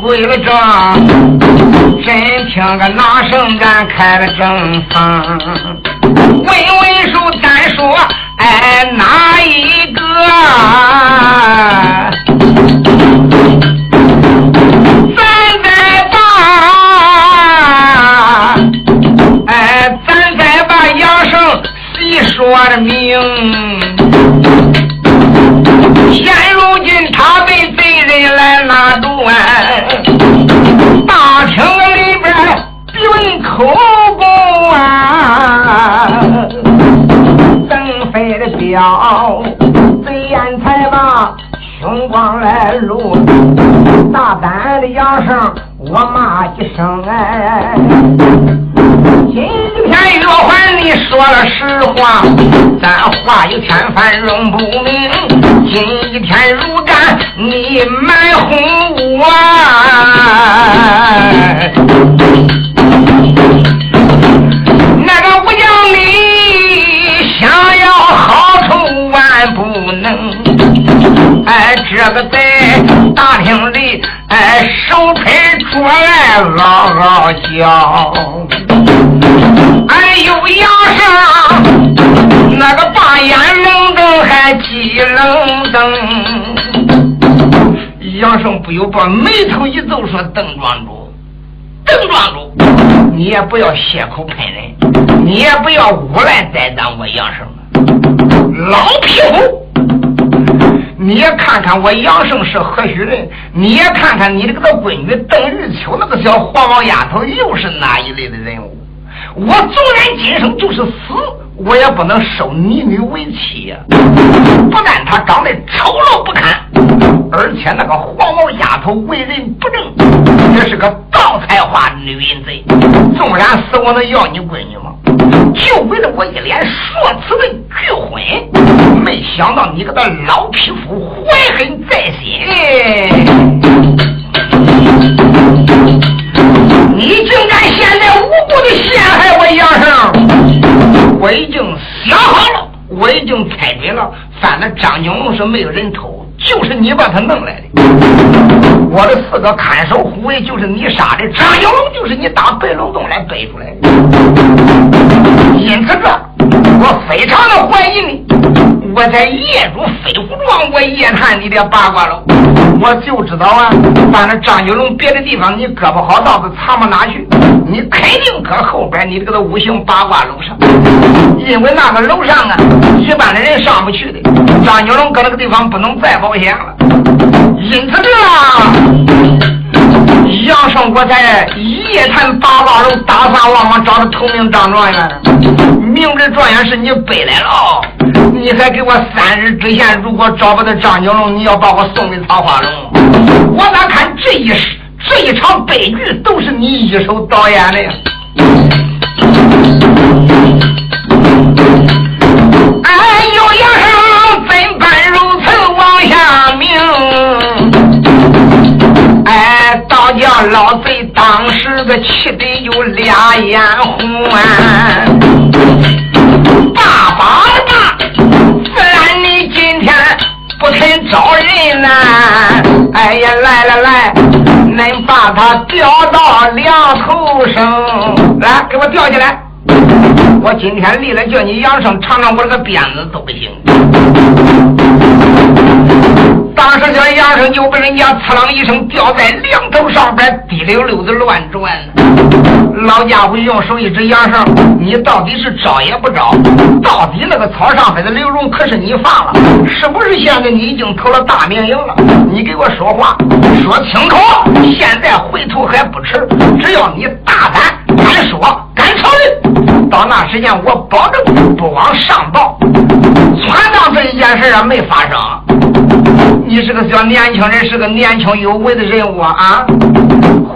归了正，真听个哪声咱开了正房，问问书单说哎哪咱话有天翻仍不明。今一天如干你瞒哄我，那个吴江里想要好处万不能。哎，这个在大厅里，哎，手拍桌来嗷嗷叫。哎呦，杨生，还鸡愣。杨生不由把眉头一皱，说：“邓庄主，邓庄主，你也不要血口喷人，你也不要诬赖栽赃我杨生，老匹夫！你也看看我杨生是何许人，你也看看你这个闺女邓玉秋那个小黄毛丫头又是哪一类的人物？”我纵然今生就是死，我也不能收你女为妻呀！不但她长得丑陋不堪，而且那个黄毛丫头为人不正，也是个盗彩花女人贼。纵然死，我能要你闺女吗？就为了我一脸说辞的拒婚，没想到你个的老匹夫怀恨在心。你竟敢现在无辜的陷害我杨生！我已经想好了，我已经猜准了，反正张金龙是没有人偷，就是你把他弄来的。我的四个看守护卫就是你杀的，张金龙就是你打白龙洞来背出来的。因此这，我非常的怀疑你。我在夜主飞虎庄，我夜探你的八卦喽。我就知道啊，反正张九龙别的地方你搁不好道子藏不哪去，你肯定搁后边你这个五行八卦楼上，因为那个楼上啊，一般的人上不去的。张九龙搁那个地方不能再保险了，因此这。杨胜国才夜探八卦楼，打算往往找的头名张状元，明知状元是你背来了，你还给我三日之前，如果找不到张九龙，你要把我送给桃花龙。我咋看这一世这一场悲剧都是你一手导演的呀？哎呦，杨生怎办老贼当时个气得有俩眼红啊！爸爸爸，自然你今天不肯招人呐！哎呀，来来来，恁把他吊到梁头上，来给我吊起来！我今天立了叫你杨生尝尝我这个鞭子都不行。当时这杨生就被人家刺啷一声吊在梁头上边，滴溜溜的乱转。老家伙用手一指杨生，你到底是招也不招？到底那个草上边的刘荣可是你放了？是不是现在你已经投了大明营了？你给我说话，说清楚！现在回头还不迟，只要你大胆敢说敢承认，到那时间我保证不往上报，全当这一件事啊没发生。你是个小年轻人，是个年轻有为的人物啊！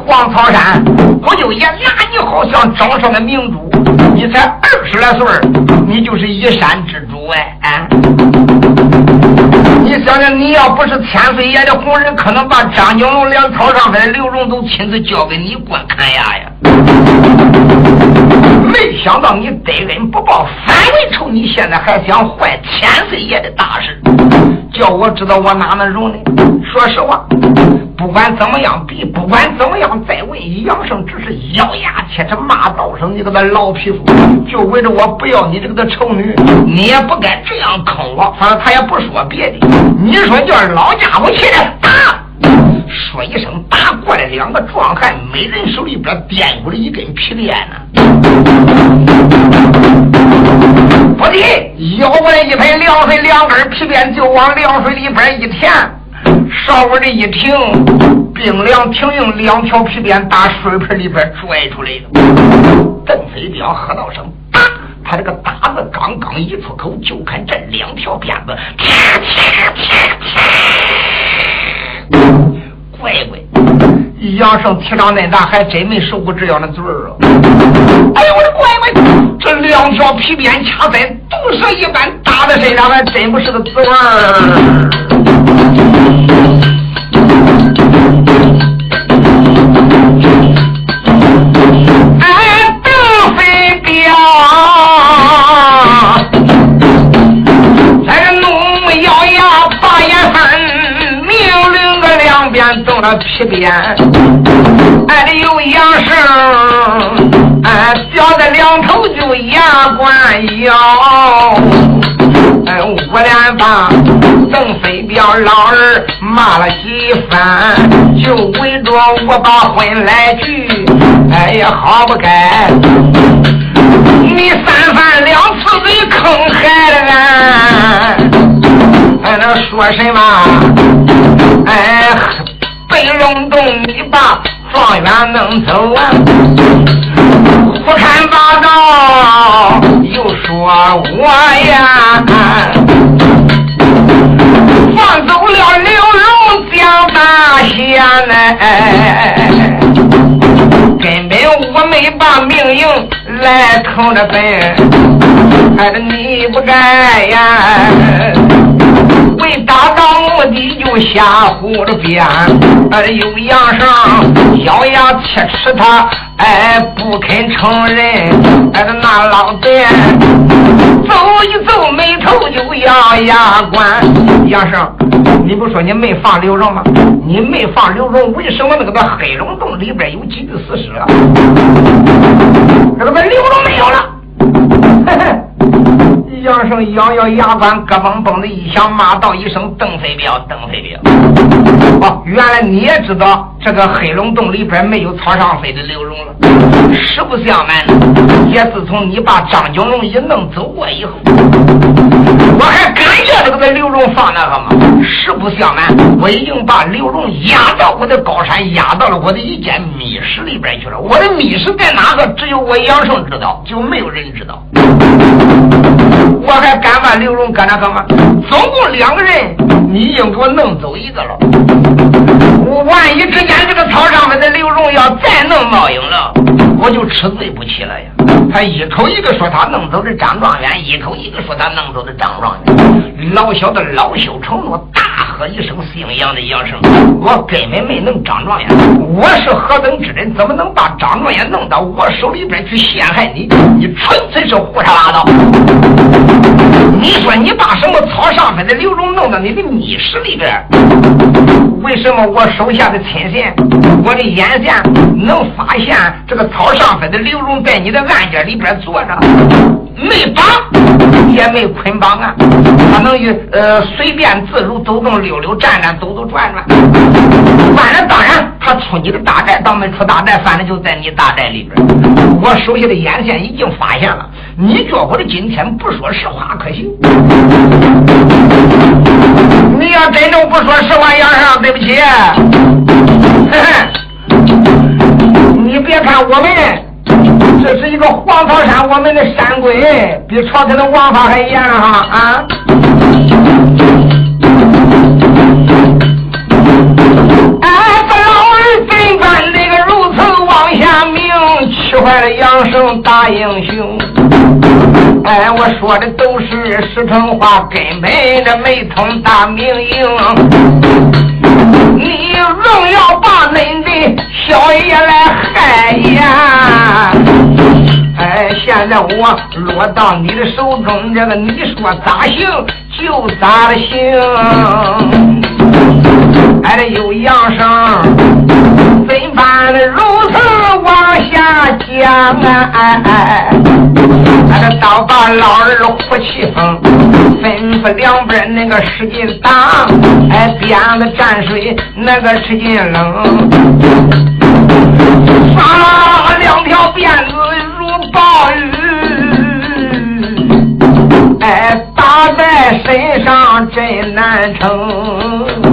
黄草山我就也拿你好像掌上的明珠？你才二十来岁你就是一山之主哎！啊！你想想，你要不是千岁爷的红人，可能把张景龙连草上边的刘荣都亲自交给你管看牙呀。没想到你得恩不报反为仇，你现在还想坏千岁爷的大事，叫我知道我哪能容呢？说实话。不管怎么样比，不管怎么样再问，杨胜只是咬牙切齿骂道声：“你个那老匹夫，就为着我不要你这个的丑女，你也不该这样坑我。反正他也不说别的，你说叫老家伙起来打，说一声打过来，两个壮汉每人手里边掂过了一根皮鞭呢，的，咬过来一拍凉水，两根皮鞭就往凉水里边一填。稍微的一停，冰凉停用两条皮鞭打水盆里边拽出来了。邓飞彪喝道声“打”，他这个“打”字刚刚一出口，就看这两条鞭子，啪啪啪啪，乖乖，杨胜气长恁大，还真没受过这样的罪儿啊！哎呦我的乖乖，这两条皮鞭掐在毒蛇一般，打在身上还真不是个滋味儿。边动了皮鞭，哎，有杨声，哎，吊在两头就牙关咬。哎，我连把邓飞彪老儿骂了几番，就围着我把婚来聚。哎呀，好不该！你三番两次的坑害了俺，哎，那说什么？哎，被龙洞你把状元弄走啊！胡看八道，又说我呀，放走了刘荣江大仙呢，根本我没把命硬来坑着本，还是你不该呀。为达到目的就瞎胡着编，哎，有杨上咬牙切齿，他哎不肯承认，哎，那老爹走一走眉头就咬牙关。杨生，你不说你没放刘荣吗？你没放刘荣，为什么那个在黑龙洞里边有几具死尸啊？这个刘荣没有了，嘿嘿。杨生咬咬牙关，咯嘣嘣的一响，骂道一声：“邓飞彪，邓飞彪！”哦，原来你也知道这个黑龙洞里边没有草上飞的刘荣了。实不相瞒，也自从你把张九龙一弄走过以后，我还感觉这个在刘荣放那个吗？实不相瞒，我已经把刘荣压到我的高山，压到了我的一间密室里边去了。我的密室在哪个？只有我杨生知道，就没有人知道。我还敢把刘荣搁那干嘛？总共两个人，你已经给我弄走一个了。我万一之间这个草上面的刘荣要再弄冒影了，我就吃罪不起了呀！他一口一个说他弄走的张状元，一口一个说他弄走的张状元，老小子恼羞成怒，大喝一声：“姓杨的杨生，我根本没弄张状元，我是何等之人，怎么能把张状元弄到我手里边去陷害你？你纯粹是胡说八道！你说你把什么草上边的刘荣弄到你的密室里边？为什么我手下的亲信，我的眼线能发现这个草上飞的刘荣在你的案件里边坐着，没绑也没捆绑啊？他能与呃随便自如走动溜溜站站走走转转？反正当然，他出你的大寨，当没出大寨，反正就在你大寨里边。我手下的眼线已经发现了，你觉我的今天不说实话可行？你要真正不说实话，杨上对不起。你别看我们这是一个黄草山，我们的山规比朝廷的王法还严哈啊！哎，这老儿怎敢那个如此妄下命，气坏了杨生大英雄。哎，我说的都是实诚话根本这没通大明营，你硬要把恁的小爷来害呀！哎，现在我落到你的手中，这个你说咋行就咋行。哎，有杨生，怎办如此往下讲啊？哎哎，哎，这倒把老二呼气哼，吩咐两边那个使劲打，哎，鞭子蘸水那个使劲扔，发两条辫子如暴雨，哎，打在身上真难撑。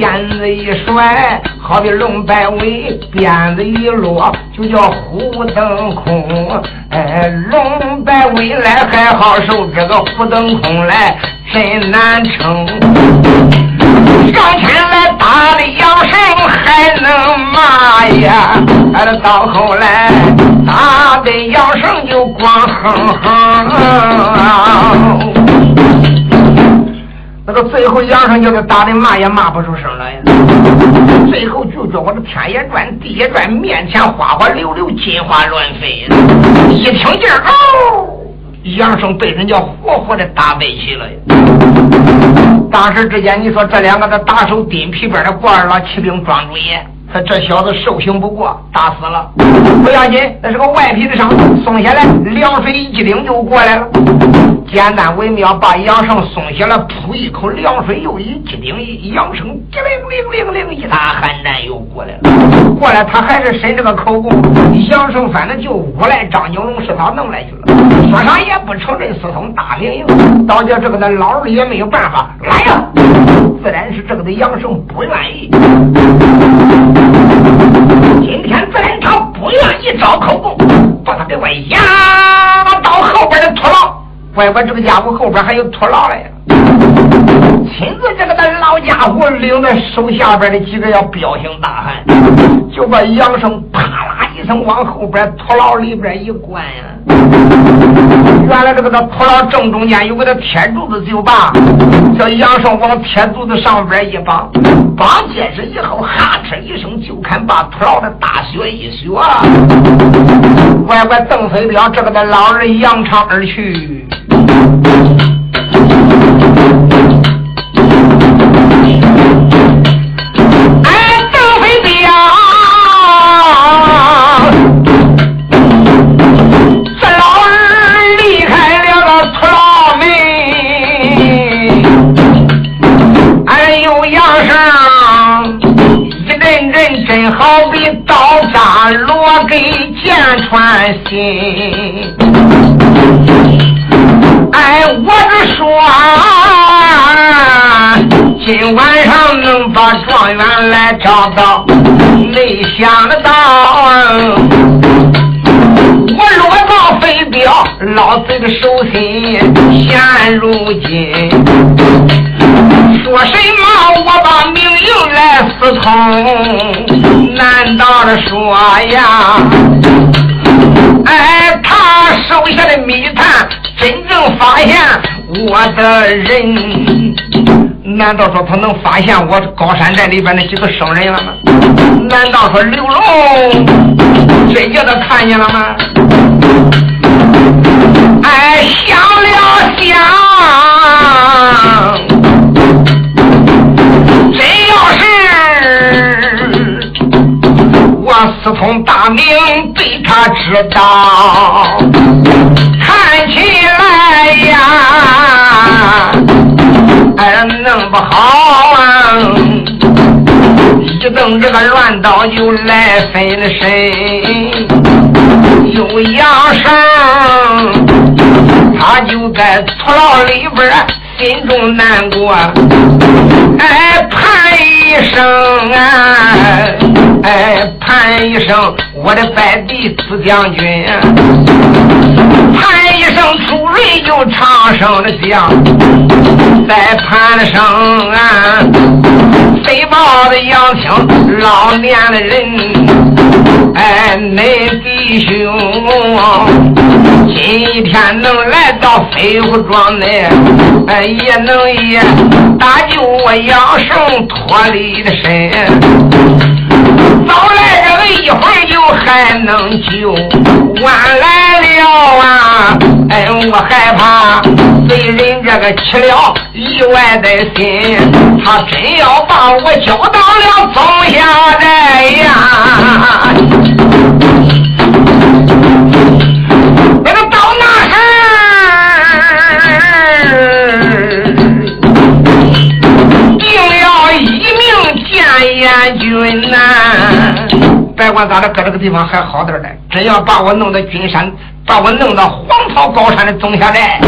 鞭子一甩，好比龙摆尾；鞭子一落，就叫虎腾空。哎，龙摆尾来还好受，这个虎腾空来真难撑。上前来打的杨生还能骂呀？哎，到后来打的杨生就光哼哼。那个最后杨生叫他打的骂也骂不出声来呀。最后就叫我这天也转地也转，面前花花柳柳，金花乱飞。一听劲儿，哦，杨生被人家活活的打背起了。当时之间，你说这两个的打手顶皮边的郭二郎骑兵庄主爷。他这小子受刑不过，打死了，不要紧，那是个外皮的伤，松下来，凉水一激灵就过来了。简单微妙，把杨生松下来，噗一口凉水，又一激灵，杨生激灵灵灵灵，一打寒战又过来了。过来，他还是伸这个口供，杨生反正就诬赖张景龙是他弄来去了，说啥也不承认私通大明营。到叫这个的老二也没有办法，来呀，自然是这个的杨生不愿意。今天自然他不愿意招口供，把他给我押到后边的土牢。乖乖，这个家伙后边还有拖拉嘞。亲自这个的老家伙领着手下边的几个要彪形大汉，就把杨生啪啦一声往后边土牢里边一关呀。原来这个土牢正中间有个铁柱子，就把这杨生往铁柱子上边一绑，绑结实以后，哈哧一声就看把土牢的大雪一雪。乖乖，邓飞彪这个的老人扬长而去。心，哎，我是说，今晚上能把状元来找到，没想得到，我落到飞镖老贼的手心，现如今，说什么我把命运来私通，难道的说呀？哎，他手下的密探真正发现我的人，难道说他能发现我高山寨里边那几个生人了吗？难道说刘龙真叫他看见了吗？哎，想了想。私通大名被他知道，看起来呀，哎，弄不好啊！一动这个乱刀就来分身，有杨生，他就在土牢里边心中难过，哎，盼一声啊！哎，盼一声，我的拜弟子将军；盼一声，出瑞就长生的将；再盼声啊，飞豹的杨青老年的人。哎，恁弟兄今天能来到飞虎庄内，也能也搭救我杨胜脱离的身。早来这个一会儿就还能救，晚来了啊，哎，我害怕贼人这个起了意外的心，他真要把我交到了宗下寨呀。阎君呐！别管咋的，搁这个地方还好点的。真要把我弄到君山。把我弄到黄草高山的宗下来，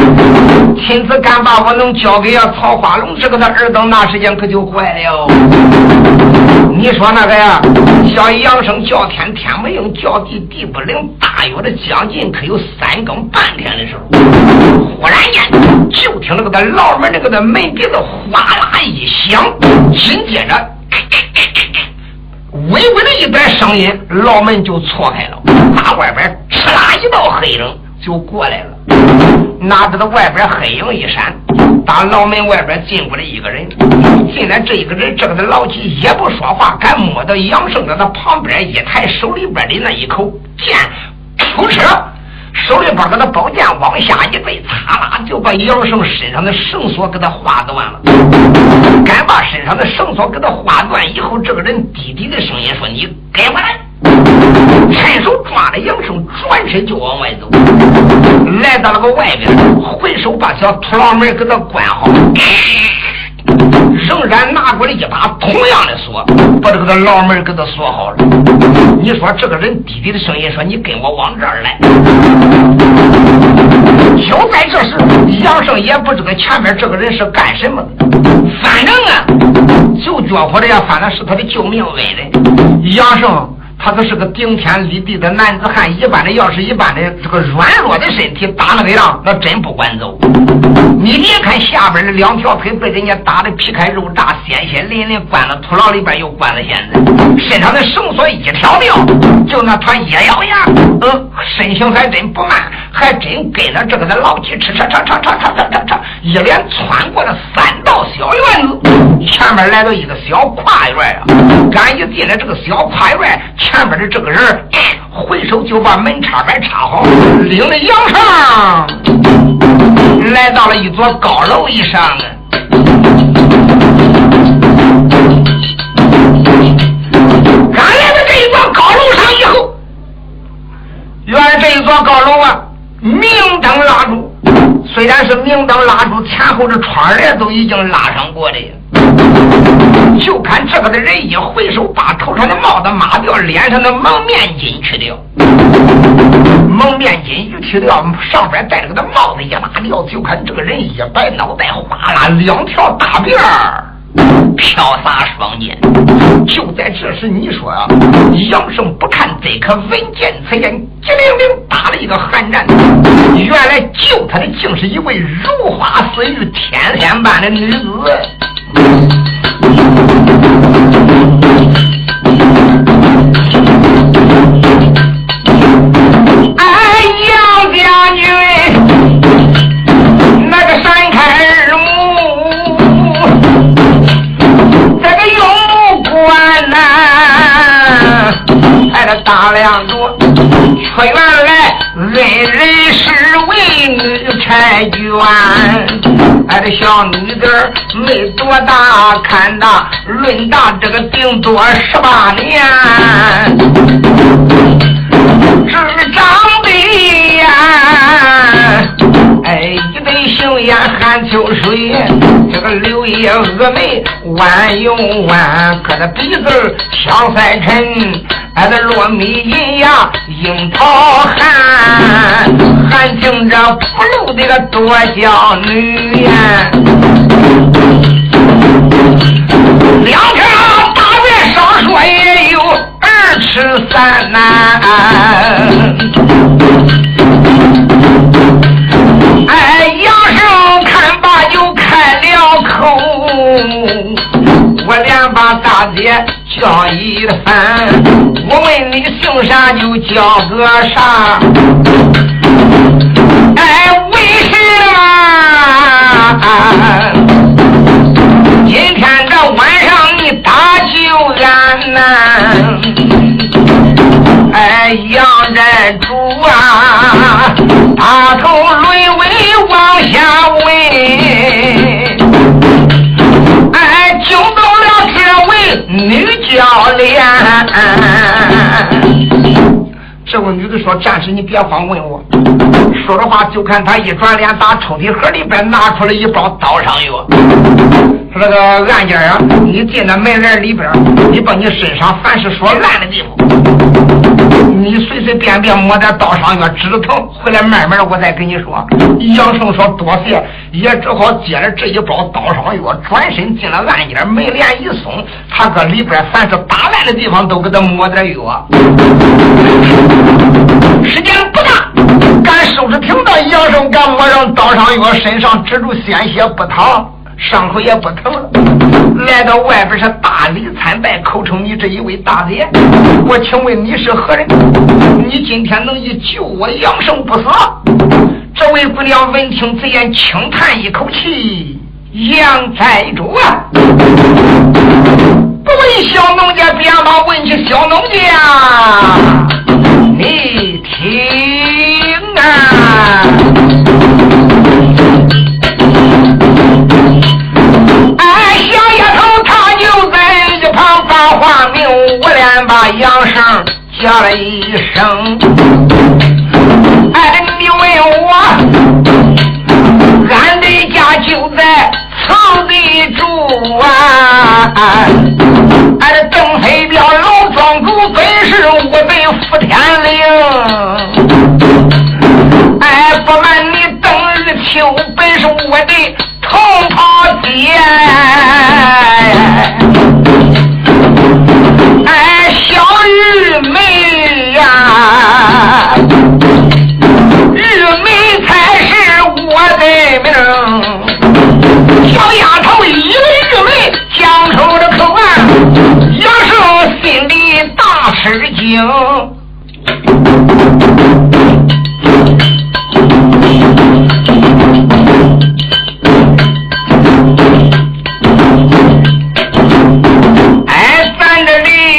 亲自敢把我能交给曹花龙这个他儿子，那时间可就坏了。你说那个呀，小杨生叫天天不应，叫地地不灵，大约的将近可有三更半天的时候，忽然间就听那个他牢门那个的门鼻子哗啦一响，紧接着微微的一点声音，牢门就错开了，打外边。哧啦一道黑影就过来了，哪知道外边黑影一闪，打牢门外边进过来一个人。进来这一个人，这个的老几也不说话，敢摸到杨胜的那旁边一抬手里边的那一口剑，出车，手里边给他宝剑往下一对，擦啦就把杨胜身上的绳索给他划断了。敢把身上的绳索给他划断以后，这个人低低的声音说：“你给我来。”伸手抓着杨胜，转身就往外走，来到了个外边，回手把小土牢门给他关好，仍然拿过来一把同样的锁，把这个牢门给他锁好了。你说这个人低低的声音说：“你跟我往这儿来。”就在这时，杨胜也不知道前面这个人是干什么的，反正啊，就觉着呀，反正是他的救命恩人，杨胜。他可是个顶天立地的男子汉，一般的要是一般的这个软弱的身体打那个样，那真不管走。你别看下边的两条腿被人家打的皮开肉绽，鲜血淋淋，关了土牢里边又关了现在，身上的绳索一条条，就那团一咬牙，嗯，身形还真不慢，还真跟着这个的老七吃吃吃吃吃吃吃吃，一连穿过了三道小院子，前面来到一个小跨院啊，刚一进来这个小跨院。前边的这个人回手就把门插板插好，领着杨尚来到了一座高楼以上。刚来到这一座高楼上以后，原来这一座高楼啊，明灯蜡烛。虽然是明灯拉住，前后的窗帘都已经拉上过的。就看这个的人一回手，把头上的帽子抹掉，脸上的蒙面巾去掉。蒙面巾一去掉，上边戴着个的帽子一拉掉，就看这个人一摆脑袋，哗啦两条大辫儿飘洒双肩。就在这时，你说啊，杨胜不这颗闻见此言，激灵灵打了一个寒战。原来救他的竟是一位如花似玉、天仙般的女子。大量着，却原来恩人是为女婵娟。俺的小女子没多大，看大论大，这个顶多十八年。只长得呀，哎，一对杏眼含秋水，这个柳叶峨眉弯又弯，可这鼻子香腮沉，俺的糯米银牙樱桃含，还听着不露的个多娇女呀，两条大月少说也有二尺三呐。哎，杨生看罢就开了口，我连把大姐叫一番，我问你姓啥就叫个啥。哎，为什么？今天这晚上你打救俺呐？哎，杨珍珠啊，大头沦为往下问，哎，惊动了这位女教练。这位女的说：“战士，你别慌，问我。”说着话，就看他一转脸，打抽屉盒里边拿出了一包刀伤药。说：“那个案件啊，你进那门帘里边，你把你身上凡是说烂的地方，你随随便便抹点刀伤药止疼，回来慢慢我再跟你说。”杨胜说：“多谢。”也只好接着这一包刀伤药，转身进了案间，门帘一松，他搁里边凡是打烂的地方都给他抹点药。时间不大，敢收拾停当，杨胜敢抹上刀伤药，身上止住鲜血不淌，伤口也不疼了。来到外边是大礼参拜，口称你这一位大姐，我请问你是何人？你今天能以救我杨胜不死？这位姑娘闻听此言，轻叹一口气：“杨寨主啊，不问小农家，便把问起小农家，你听杨生叫了一声。”哎，你问我，俺的家就在城里住啊！俺的邓黑彪老庄主本是我的福天灵，哎，不瞒你，邓玉秋本是我的同袍姐，小玉梅呀。玉梅才是我的名小丫头一为玉梅讲出了口岸，杨胜心里大吃惊。接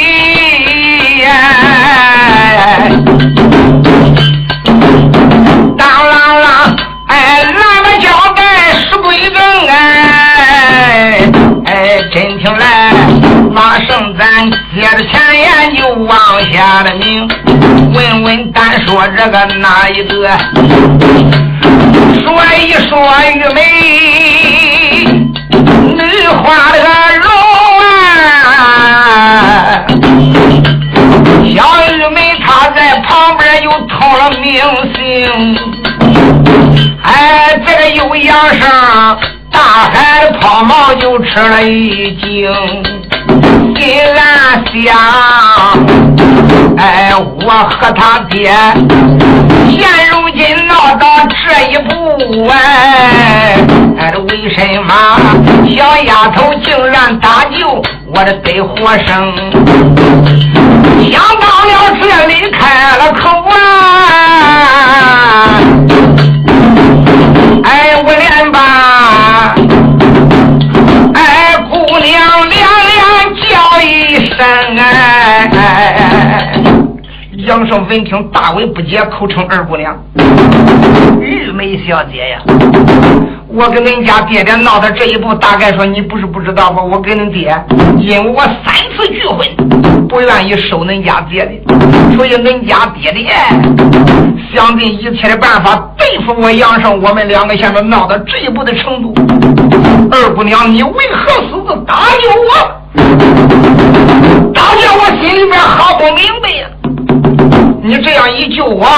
下的明，问问单说这个哪一个？说一说玉梅，女花的个容啊！小玉梅她在旁边又通了明星，哎，这个又扬上大海的泡沫就吃了一惊。心暗想，哎，我和他爹现如今闹到这一步，哎，哎，为什么小丫头竟然搭救我的得活生？想到了这里，开了口啊，哎，我连把，哎，姑娘连。叫一声哎！杨胜闻听，大为不解，口称二姑娘，玉梅小姐呀。我跟恁家爹爹闹到这一步，大概说你不是不知道吧？我跟恁爹，因为我三次拒婚，不愿意收恁家爹的，所以恁家爹爹想尽一切的办法对付我杨胜。我们两个现在闹到这一步的程度，二姑娘，你为何私自搭救我？大姐，我心里面好不明白呀！你这样一救我，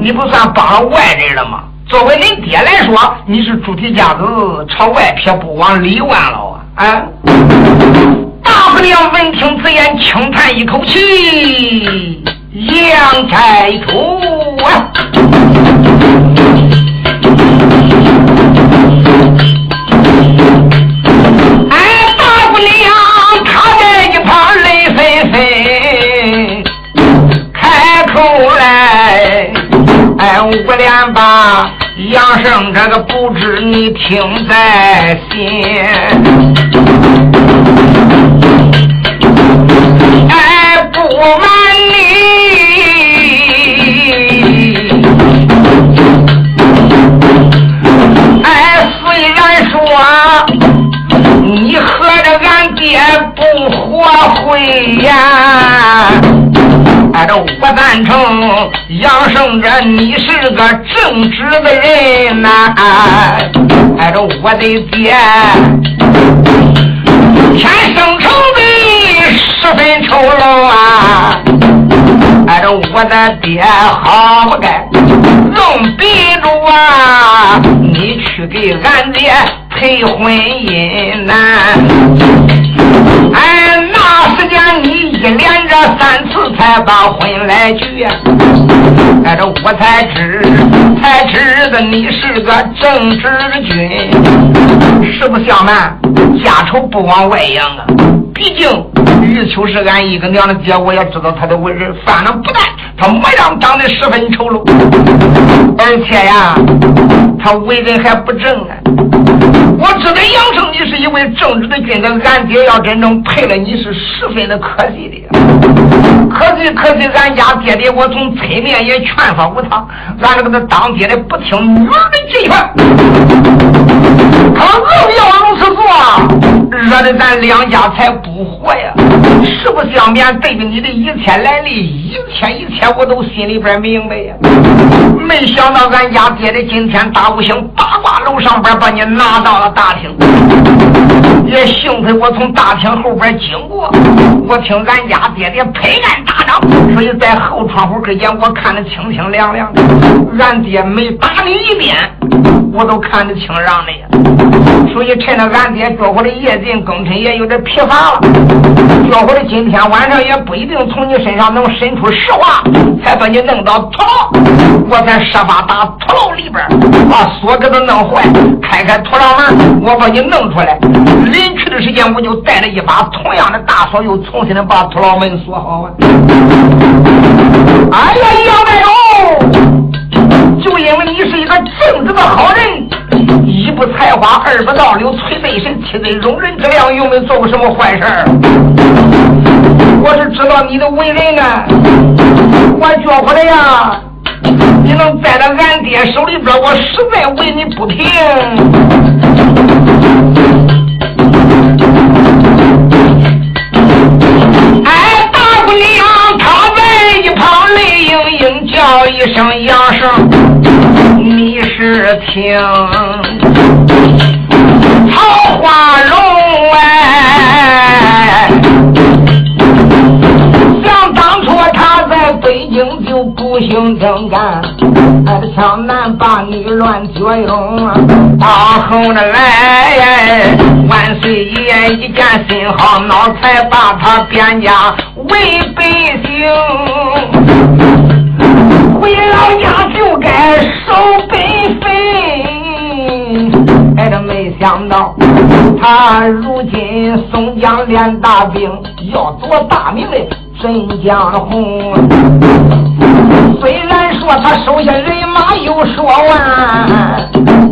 你不算帮了外人了吗？作为恁爹来说，你是猪蹄架子朝外撇，不往里弯了啊！啊！大姑娘闻听此言，轻叹一口气：“杨寨主啊！”杨生这个不知你听在心，哎，不瞒你，哎，虽然说你和着俺爹不活会呀。哎，这我赞成杨胜这，你是个正直的人呐！哎，这我的爹天生成的十分丑陋啊！哎，这我的爹好不该硬逼着啊！你去给俺爹配婚姻呐！哎，那时间你一连着三次才把婚来聚，哎，这我才知，才知道你是个正直的君。实不相瞒，家丑不往外扬啊。毕竟玉秋是俺一个娘的爹，我也知道他的为人，反正不但他模样长得十分丑陋，而且呀，他为人还不正啊。我知道杨胜你是一位正直的君子，俺爹要真正配了你是十分的可惜的，可惜可惜，俺家爹爹我从侧面也劝说过他，俺这个他当爹的不听女儿的计劝，他硬要如此做，惹得咱两家才不活呀。实不相瞒，对着你的一切来历，一切一切我都心里边明白呀。没想到俺家爹的今天大五星八卦楼上边把你拿到了。大厅，也幸亏我从大厅后边经过，我听俺家爹爹拍案大嚷，所以在后窗户之间我看得清清亮亮的。俺爹每打你一鞭，我都看得清让的呀。所以趁着俺爹觉活的夜尽更深，也有点疲乏了，觉活的今天晚上也不一定从你身上能伸出实话，才把你弄到土牢，我才设法打土牢里边把锁给他弄坏，开开土牢门。我把你弄出来，临去的时间我就带着一把同样的大锁，又重新的把土牢门锁好啊！哎呀，杨大勇，就因为你是一个正直的好人，一不才华，二不道流，垂背神，七对容人之量，又没做过什么坏事儿我是知道你的为人啊，我觉不得呀。你能栽到俺爹手里边，我实在为你不平。哎，大姑娘她在一旁泪盈盈叫一声杨生，听桃花龙哎。北京就不行正干，向南把女乱脚用，到后来万岁爷一见心好恼，才把他贬家为百姓，回老家就该守本分。哎，这没想到他如今宋江练大兵，要夺大名的。镇江红，虽然说他手下人马有数万，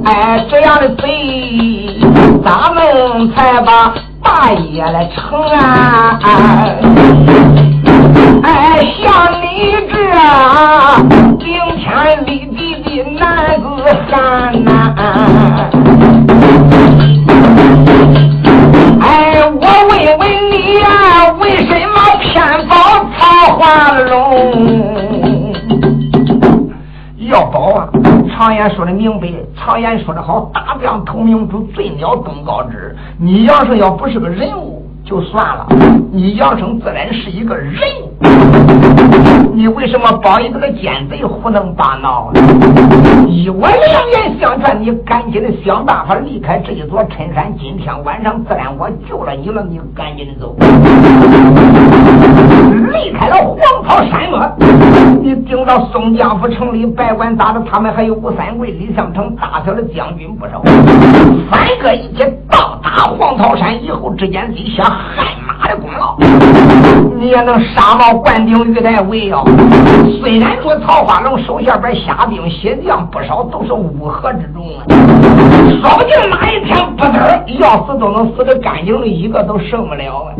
哎，这样的贼咱们才把大业来成啊？像你这顶天立地的男子汉呐，哎，我问问你呀，为什么偏保？曹花龙要保啊！常言说的明白，常言说的好，大将投明珠，最鸟登高枝。你杨生要不是个人物。就算了，你杨生自然是一个人，你为什么帮一个奸贼胡弄八闹？呢？以我良言相劝，你赶紧的想办法离开这一座深山。今天晚上自然我救了你了，你赶紧的走。离开了，顶到宋江府城里，白管打的他们还有吴三桂、李相成，大小的将军不少，三个一起到达黄桃山以后，之间立下。汗马的功劳，你也能杀到灌顶玉带围啊。虽然说曹花龙手下边下兵写将不少，都是乌合之众啊，说不定哪一天不得要死都能死的干净的，一个都剩不了啊！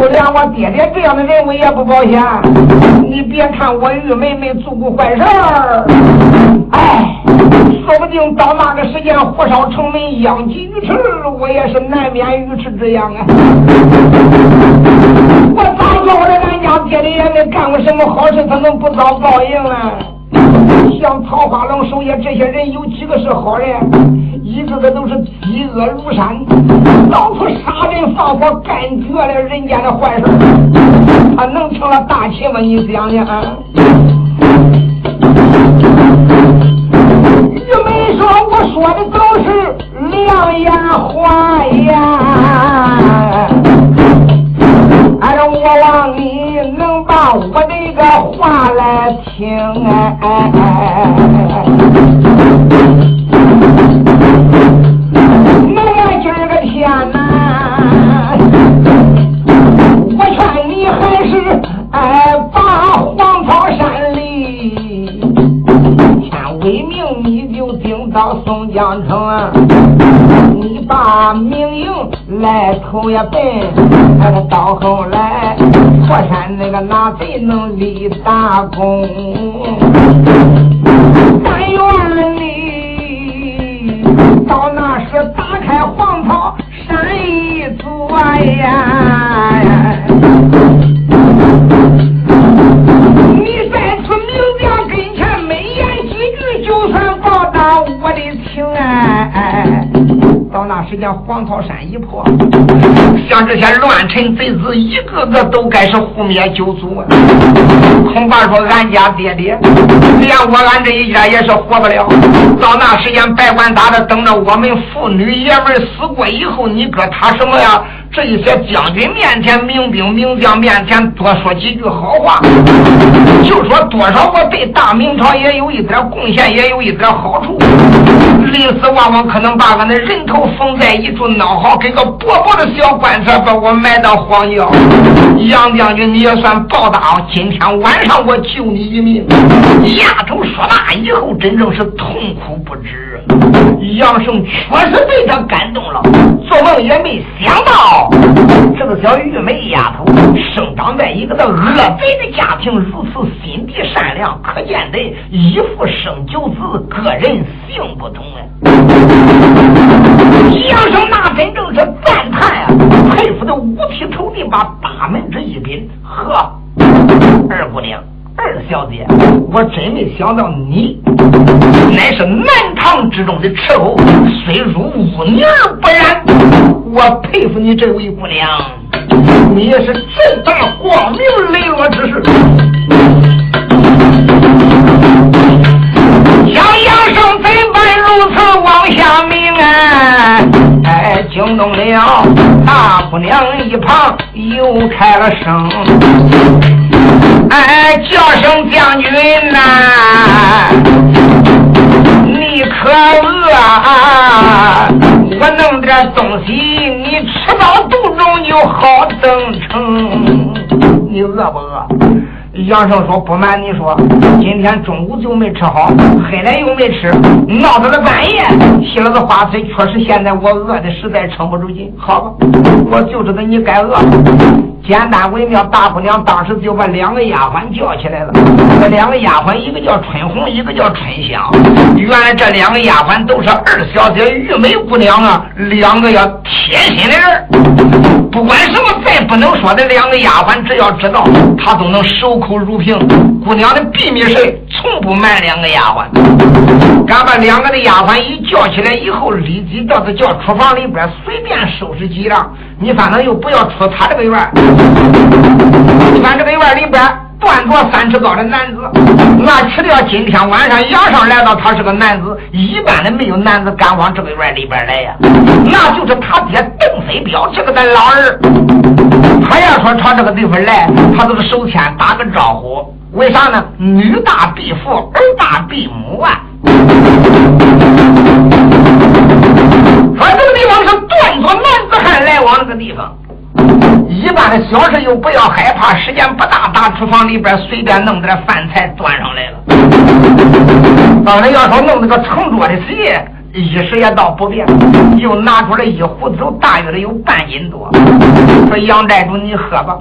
就连我爹爹这样的人物也不保险。你别看我玉妹妹做过坏事儿，哎，说不定到那个时间火烧城门，殃及鱼池，我也是难免鱼池之殃啊！我咋说我的俺家爹爹也没干过什么好事，他能不遭报应啊？像桃花龙手下这些人，有几个是好人？一个个都是嫉恶如山，到处杀人放火，干绝了人家的坏事。他能成了大秦吗？你想想。玉梅说：“我说的都是良言话呀。”俺说我望你能把我这个话来听哎。那呀，今儿个天呐，我劝你还是哎把黄草山里，天未明你就顶到宋江城啊。把明营来偷也笨，到后来破山那个拿贼能立大功。但愿你到那时打开黄草山一座呀，黄桃山一破，像这些乱臣贼子，一个个都该是覆灭九族啊！恐怕说俺家爹爹，连我俺这一家也是活不了。到那时间，别管打的，等着我们父女爷们死过以后，你搁他什么呀？这一些将军面前、名兵名将面前多说几句好话，就说多少我对大明朝也有一点贡献，也有一点好处。临死往往可能把俺的人头缝在一处，孬好给个薄薄的小棺材把我埋到荒郊。杨将军，你也算报答，今天晚上我救你一命。丫头说罢以后，真正是痛苦不止。杨生确实被他感动了，做梦也没想到，这个小玉梅丫头生长在一个那恶贼的家庭，如此心地善良，可见得一夫生九子，个人性不同啊。杨生那真正是赞叹啊，佩服的五体投地，把大门这一宾，呵，二姑娘。二小姐，我真没想到你乃是南唐之中的斥候，虽如污泥而不染。我佩服你这位姑娘，你也是正大光明磊落之士。像杨生怎般如此往下命啊？哎，惊动了大姑娘一旁又开了声。哎，叫声将军呐，你可饿啊？我弄点东西，你吃到肚中就好登城。你饿不饿？杨生说：“不瞒你说，今天中午就没吃好，黑来又没吃，闹到了半夜，吸了个花水，确实现在我饿的实在撑不住劲。好吧，我就知道你该饿。简单微妙，大姑娘当时就把两个丫鬟叫起来了。这两个丫鬟，一个叫春红，一个叫春香。原来这两个丫鬟都是二小姐玉梅姑娘啊，两个要贴心的人。不管什么再不能说的两个丫鬟，只要知道，她都能守。”口如瓶，姑娘的秘密事从不瞒两个丫鬟。敢把两个的丫鬟一叫起来以后，立即叫他叫厨房里边随便收拾几样。你反正又不要出他这个院你看这个院里边断着三尺高的男子，那吃掉今天晚上杨上来到，他是个男子，一般的没有男子敢往这个院里边来呀。那就是他爹邓飞彪这个的老儿。他要说朝这个地方来，他都是首先打个招呼。为啥呢？女大必父，儿大必母啊。说这个地方是断作男子汉来往那个地方，一般的小事又不要害怕，时间不大，大厨房里边随便弄点饭菜端上来了。当然要说弄那个盛桌的席。一时也倒不便，又拿出来一壶酒，大约的有半斤多。说杨寨主，你喝吧。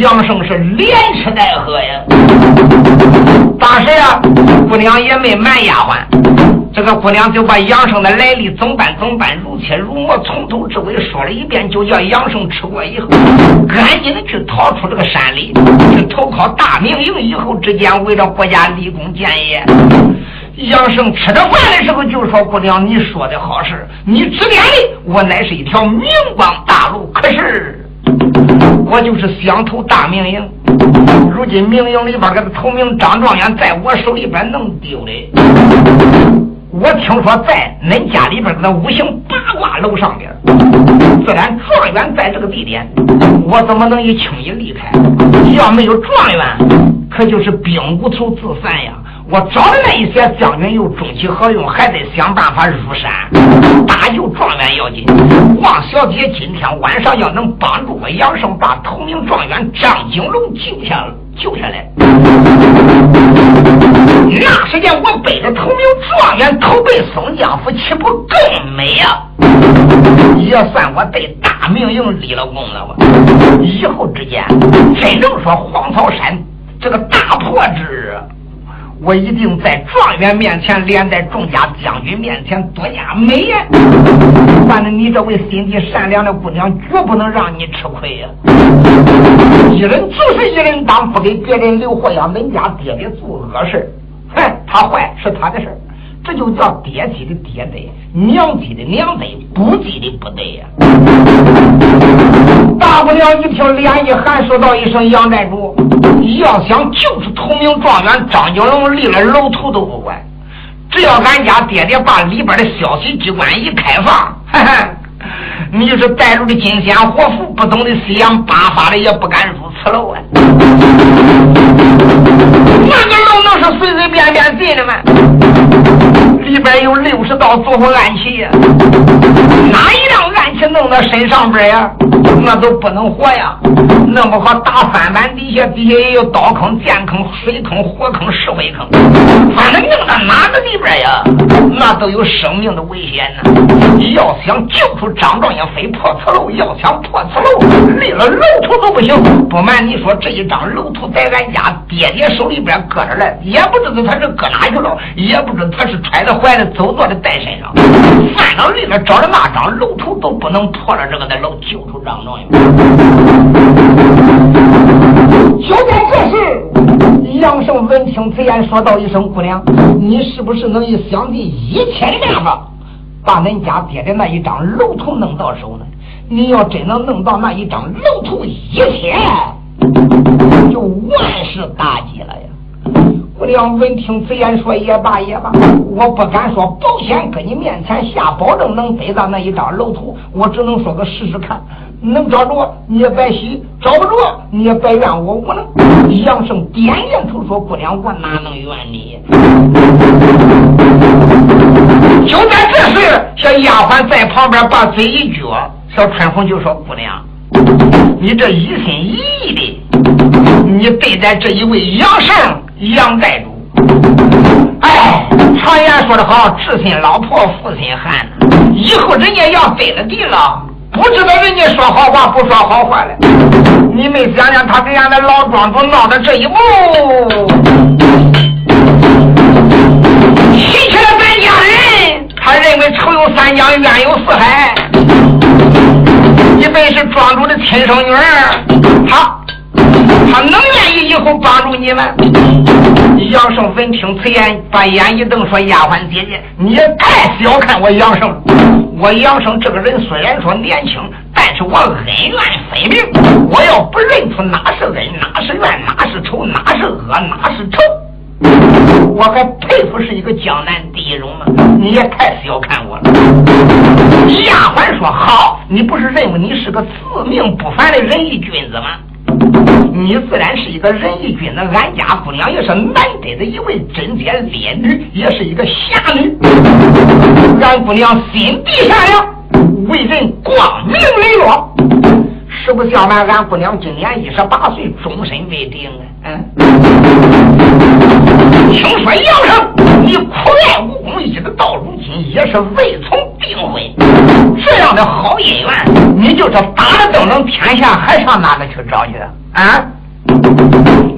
杨生是连吃带喝呀。当时呀，姑娘也没瞒丫鬟，这个姑娘就把杨生的来历怎办怎办，如切如磨，从头至尾说了一遍，就叫杨生吃过以后，赶紧的去逃出这个山里，去投靠大明营。以后之间为了国家立功建业。杨生吃着饭的时候就说：“姑娘，你说的好事，你指点的我乃是一条明光大路。可是我就是想投大明营，如今明营里边这个头名张状元在我手里边弄丢了。我听说在恁家里边那五行八卦楼上边，自然状元在这个地点，我怎么能一轻易离开？要没有状元，可就是兵无头自散呀。”我找的那一些将军又中其何用？还得想办法入山搭救状元要紧。望小姐今天晚上要能帮助我杨胜把头名状元张景龙救下救下来。那时间我背着头名状元投奔松江府，岂不更美呀？也算我对大明营立了功了吧？以后之间，真正说黄草山这个大破之日。我一定在状元面前，连在众家将军面前多加美言。反正你这位心地善良的姑娘，绝不能让你吃亏呀！一人就是一人当，不给别人留活呀恁家爹爹做恶事哼，他坏是他的事这就叫爹亲的爹对，娘亲的娘对，不亲的不对呀！大不了一听，脸一寒，说道一声：“杨寨主，要想就是同名状元张九龙，立了楼头都不管，只要俺家爹爹把里边的消息机关一开放，哈哈，你是带入的金仙活符，不懂得西洋八法的也不敢入此楼啊！那个楼能是随随便便进的吗？里边有六十道坐火暗器呀，哪一辆暗器弄到身上边呀？”那都不能活呀！弄不好打翻板底下，底下也有刀坑、剑坑、水坑、火坑、石灰坑，反正弄到哪个里边呀，那都有生命的危险呢。要想救出张状元，非破此楼；要想破此楼，立了楼图都不行。不瞒你说，这一张楼图在俺家爹爹手里边搁着嘞，也不知道他是搁哪去了，也不知道他是揣在怀里、走坐的带身上。翻到里面找的那张楼图都不能破了这个的楼，救出张。就在这时，杨胜闻听此言，说道一声：“姑娘，你是不是能以想尽一切的办法，把恁家爹的那一张楼图弄到手呢？你要真能弄到那一张楼图，一天就万事大吉了呀！”姑娘闻听此言，说：“也罢也罢，我不敢说保险，搁你面前下保证能得到那一张楼图，我只能说个试试看。”能找着你也白喜，找不着你也白怨我无 能。杨胜点点头说：“姑娘，我哪能怨你？”就在这时，小丫鬟在旁边把嘴一撅，小春红就说：“姑娘，你这一心一意的，你对待这一位杨胜杨寨主，哎，常言说的好，知心老婆负心汉，以后人家要分了地了。”不知道人家说好话不说好话了，你没想想他跟俺的老庄主闹的这一幕，气起了咱家人。他认为仇有三江，冤有四海。你本是庄主的亲生女儿，他他能愿意以后帮助你吗？杨胜闻听此言，把眼一瞪，说：“丫鬟姐姐，你也太小看我杨胜。我杨胜这个人虽然说年轻，但是我恩怨分明。我要不认出哪是恩，哪是怨，哪是仇，哪是恶，哪是仇，我还佩服是一个江南第一种吗？你也太小看我了。”丫鬟说：“好，你不是认为你是个自命不凡的仁义君子吗？”你自然是一个仁义君子，俺家姑娘也是难得的一位贞洁烈女，也是一个侠女。俺姑娘心地善良，为人光明磊落。实不相瞒，俺姑娘今年一十八岁，终身未定啊。嗯，听说杨生，你苦练武一直到如今也是未曾订婚，这样的好姻缘，你就是打了灯笼天下，还上哪里去找去啊？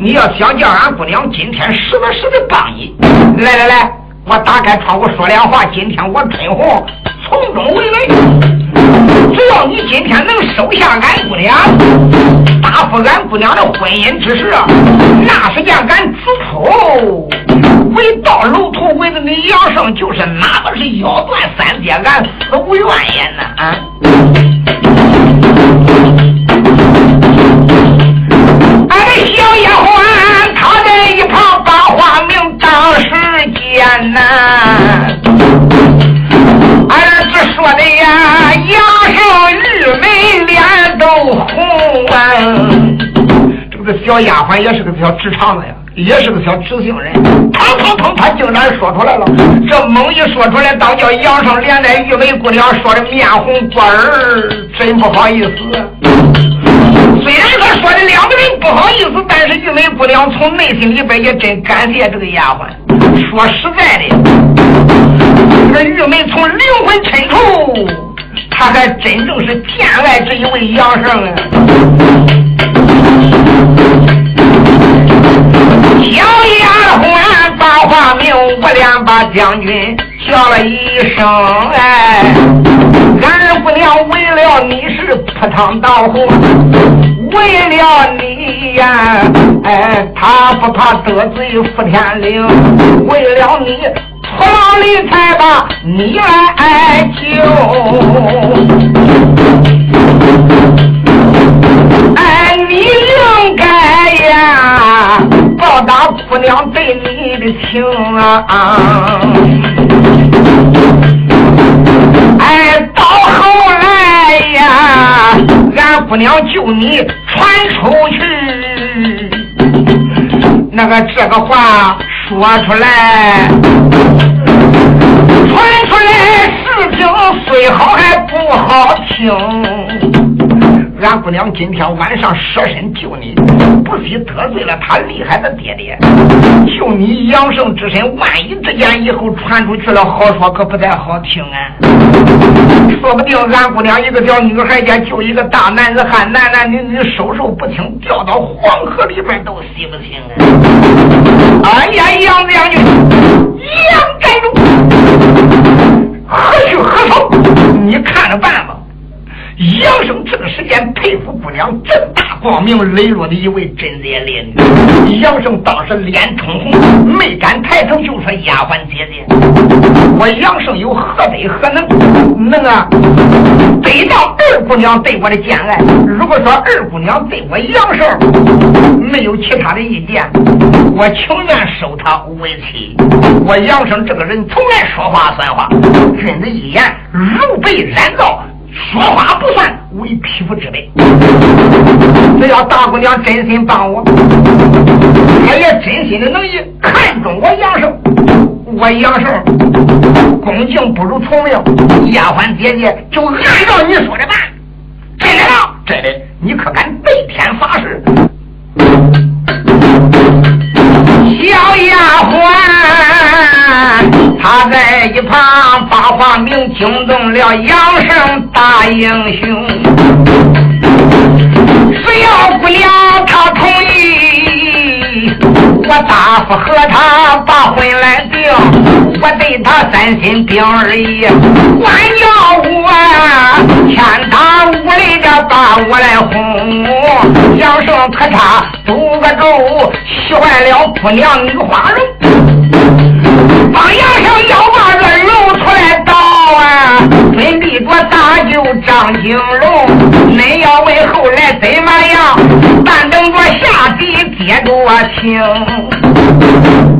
你要想叫俺姑娘今天实打实的帮你，来来来，我打开窗户说两话。今天我春红从中为媒，只要你今天能收下俺姑娘，答复俺姑娘的婚姻之事，那是件俺子出为道路途为了你杨胜，就是哪怕是腰断三截，俺死无怨言呐啊！小丫鬟，说的呀，杨生玉眉脸都红啊。这个小丫鬟也是个小直肠子呀，也是个小直性人。砰砰砰，他竟然说出来了。这猛一说出来，当叫杨生连带玉梅姑娘说的面红过耳，真不好意思。虽然他说的两个人不好意思，但是玉梅姑娘从内心里边也真感谢这个丫鬟。说实在的，这玉梅从灵魂深处，她还真正是偏爱这一位杨胜啊。小丫鬟把话明，我俩把将军叫了一声，哎，俺姑娘为了你是扑汤蹈火。为了你呀，哎，他不怕得罪福天灵，为了你出老里才把你来救。哎，你应该呀报答姑娘对你的情啊！哎，到后来呀，俺姑娘救你。传出去，那个这个话说出来，传出来，事情虽好还不好听。俺姑娘今天晚上舍身救你，不惜得罪了他厉害的爹爹，救你养生之身。万一之间以后传出去了，好说可不太好听啊。说不定俺姑娘一个小女孩家救一个大男子汉，男男女女手手不清，掉到黄河里边都洗不清啊！哎呀，杨将军，杨寨主，何去何从？你看着办吧。杨生这个时间佩服姑娘正大光明磊落的一位贞洁烈女。杨生当时脸通红，没敢抬头，就说：“丫鬟姐姐，我杨生有何德何能，能啊得到二姑娘对我的坚爱？如果说二姑娘对我杨生没有其他的意见，我情愿收她为妻。我杨生这个人从来说话算话，君子一言如被染皂。”说话不算为匹夫之辈，只要大姑娘真心帮我，她也真心的能以看中我杨寿，我杨寿恭敬不如从命，丫鬟姐姐就按照你说的办，真的吗？真的，你可敢对天发誓？小丫鬟，他在一旁把话明，惊动了杨生大英雄。只要姑娘她同意，我答复和她把婚来定。我对她三心病而已，管叫我天打五雷的把我来轰。杨生可差赌个咒。气坏了姑娘女花容，帮杨生要把子露出来倒啊！准备着大救张金龙，恁要问后来怎么样？但等着下地接着听。